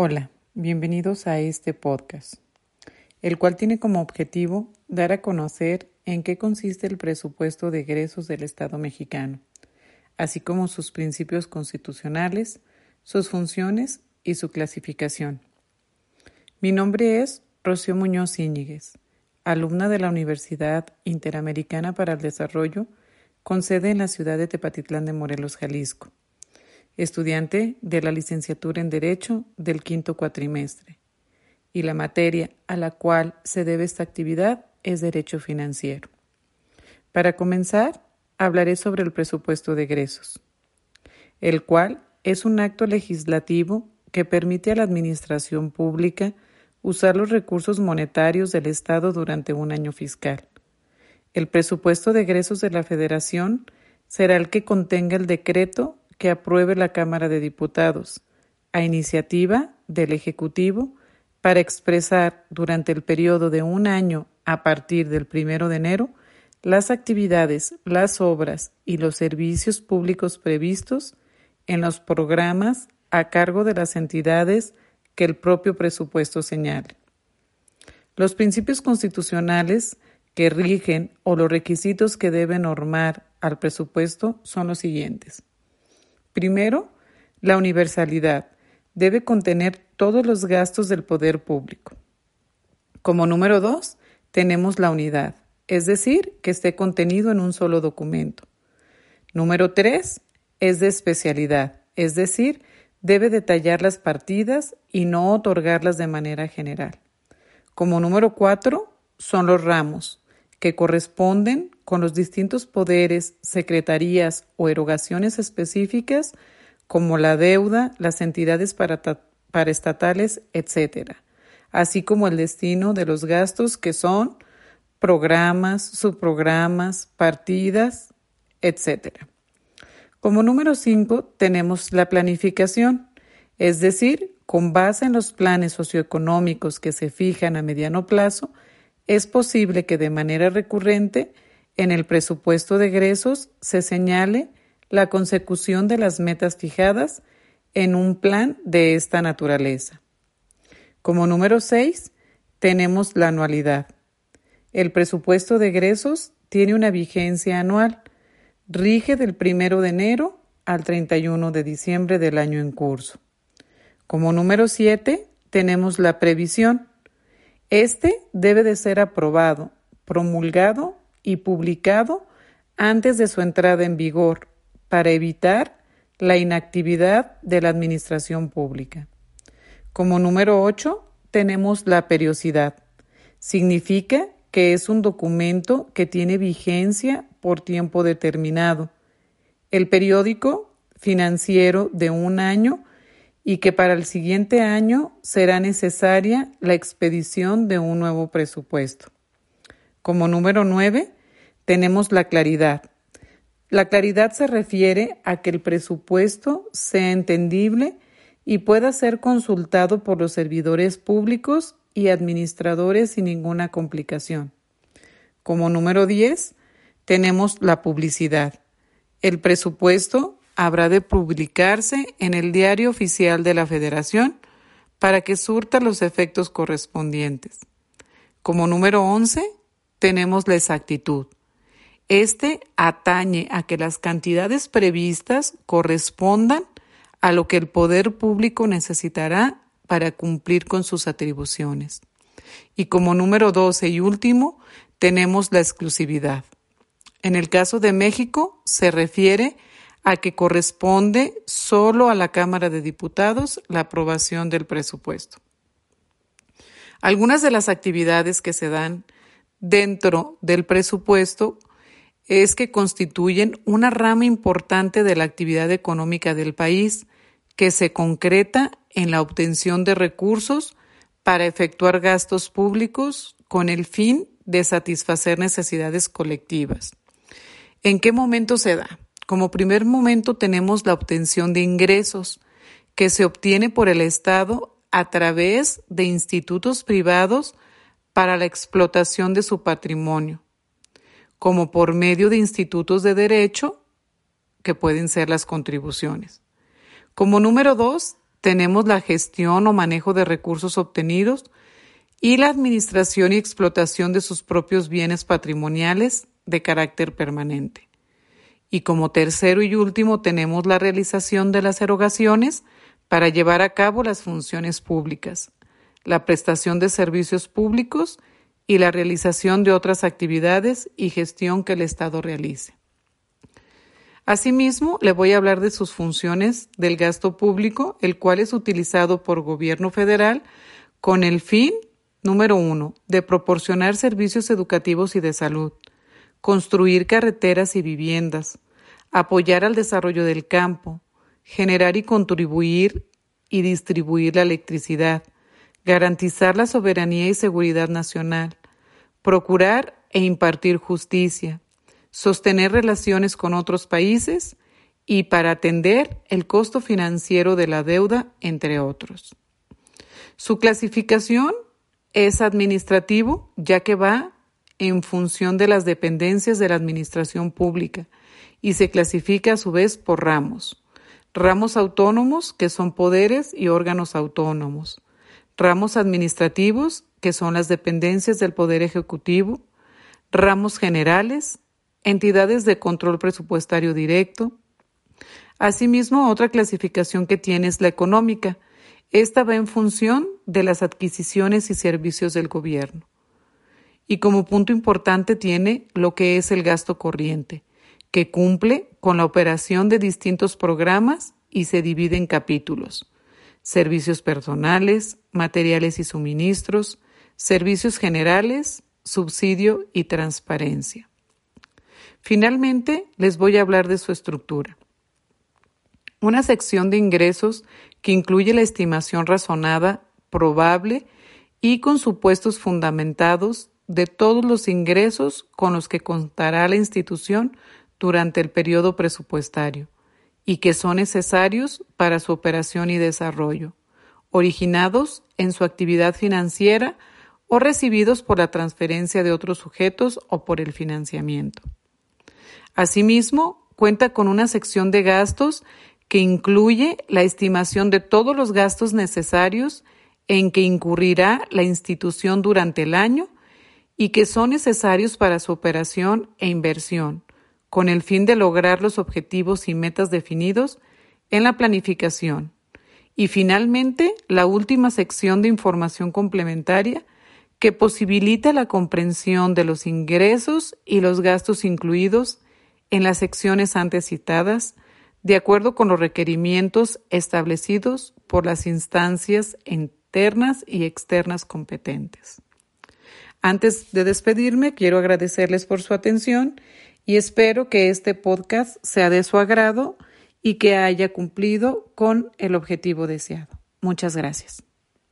Hola, bienvenidos a este podcast, el cual tiene como objetivo dar a conocer en qué consiste el presupuesto de egresos del Estado mexicano, así como sus principios constitucionales, sus funciones y su clasificación. Mi nombre es Rocío Muñoz Íñiguez, alumna de la Universidad Interamericana para el Desarrollo, con sede en la ciudad de Tepatitlán de Morelos, Jalisco estudiante de la licenciatura en Derecho del quinto cuatrimestre, y la materia a la cual se debe esta actividad es Derecho Financiero. Para comenzar, hablaré sobre el presupuesto de egresos, el cual es un acto legislativo que permite a la Administración Pública usar los recursos monetarios del Estado durante un año fiscal. El presupuesto de egresos de la Federación será el que contenga el decreto que apruebe la Cámara de Diputados, a iniciativa del Ejecutivo, para expresar durante el periodo de un año a partir del primero de enero las actividades, las obras y los servicios públicos previstos en los programas a cargo de las entidades que el propio presupuesto señale. Los principios constitucionales que rigen o los requisitos que deben normar al presupuesto son los siguientes. Primero, la universalidad debe contener todos los gastos del poder público. Como número dos, tenemos la unidad, es decir, que esté contenido en un solo documento. Número tres, es de especialidad, es decir, debe detallar las partidas y no otorgarlas de manera general. Como número cuatro, son los ramos, que corresponden con los distintos poderes, secretarías o erogaciones específicas como la deuda, las entidades paraestatales, etc., así como el destino de los gastos que son programas, subprogramas, partidas, etc. Como número cinco tenemos la planificación, es decir, con base en los planes socioeconómicos que se fijan a mediano plazo, es posible que de manera recurrente en el presupuesto de egresos se señale la consecución de las metas fijadas en un plan de esta naturaleza. Como número 6, tenemos la anualidad. El presupuesto de egresos tiene una vigencia anual. Rige del 1 de enero al 31 de diciembre del año en curso. Como número 7, tenemos la previsión. Este debe de ser aprobado, promulgado y publicado antes de su entrada en vigor para evitar la inactividad de la administración pública. Como número 8 tenemos la periodicidad. Significa que es un documento que tiene vigencia por tiempo determinado. El periódico financiero de un año y que para el siguiente año será necesaria la expedición de un nuevo presupuesto. Como número nueve, tenemos la claridad. La claridad se refiere a que el presupuesto sea entendible y pueda ser consultado por los servidores públicos y administradores sin ninguna complicación. Como número 10, tenemos la publicidad. El presupuesto habrá de publicarse en el Diario Oficial de la Federación para que surta los efectos correspondientes. Como número 11, tenemos la exactitud. Este atañe a que las cantidades previstas correspondan a lo que el poder público necesitará para cumplir con sus atribuciones. Y como número 12 y último, tenemos la exclusividad. En el caso de México, se refiere a que corresponde solo a la Cámara de Diputados la aprobación del presupuesto. Algunas de las actividades que se dan dentro del presupuesto es que constituyen una rama importante de la actividad económica del país que se concreta en la obtención de recursos para efectuar gastos públicos con el fin de satisfacer necesidades colectivas. ¿En qué momento se da? Como primer momento tenemos la obtención de ingresos que se obtiene por el Estado a través de institutos privados para la explotación de su patrimonio, como por medio de institutos de derecho, que pueden ser las contribuciones. Como número dos, tenemos la gestión o manejo de recursos obtenidos y la administración y explotación de sus propios bienes patrimoniales de carácter permanente. Y como tercero y último tenemos la realización de las erogaciones para llevar a cabo las funciones públicas, la prestación de servicios públicos y la realización de otras actividades y gestión que el Estado realice. Asimismo, le voy a hablar de sus funciones del gasto público, el cual es utilizado por gobierno federal con el fin, número uno, de proporcionar servicios educativos y de salud, construir carreteras y viviendas, apoyar al desarrollo del campo, generar y contribuir y distribuir la electricidad, garantizar la soberanía y seguridad nacional, procurar e impartir justicia, sostener relaciones con otros países y para atender el costo financiero de la deuda, entre otros. Su clasificación es administrativo, ya que va en función de las dependencias de la administración pública y se clasifica a su vez por ramos. Ramos autónomos, que son poderes y órganos autónomos. Ramos administrativos, que son las dependencias del Poder Ejecutivo. Ramos generales, entidades de control presupuestario directo. Asimismo, otra clasificación que tiene es la económica. Esta va en función de las adquisiciones y servicios del gobierno. Y como punto importante tiene lo que es el gasto corriente, que cumple con la operación de distintos programas y se divide en capítulos. Servicios personales, materiales y suministros, servicios generales, subsidio y transparencia. Finalmente, les voy a hablar de su estructura. Una sección de ingresos que incluye la estimación razonada, probable y con supuestos fundamentados de todos los ingresos con los que contará la institución durante el periodo presupuestario y que son necesarios para su operación y desarrollo, originados en su actividad financiera o recibidos por la transferencia de otros sujetos o por el financiamiento. Asimismo, cuenta con una sección de gastos que incluye la estimación de todos los gastos necesarios en que incurrirá la institución durante el año y que son necesarios para su operación e inversión, con el fin de lograr los objetivos y metas definidos en la planificación. Y finalmente, la última sección de información complementaria que posibilita la comprensión de los ingresos y los gastos incluidos en las secciones antes citadas, de acuerdo con los requerimientos establecidos por las instancias internas y externas competentes. Antes de despedirme, quiero agradecerles por su atención y espero que este podcast sea de su agrado y que haya cumplido con el objetivo deseado. Muchas gracias.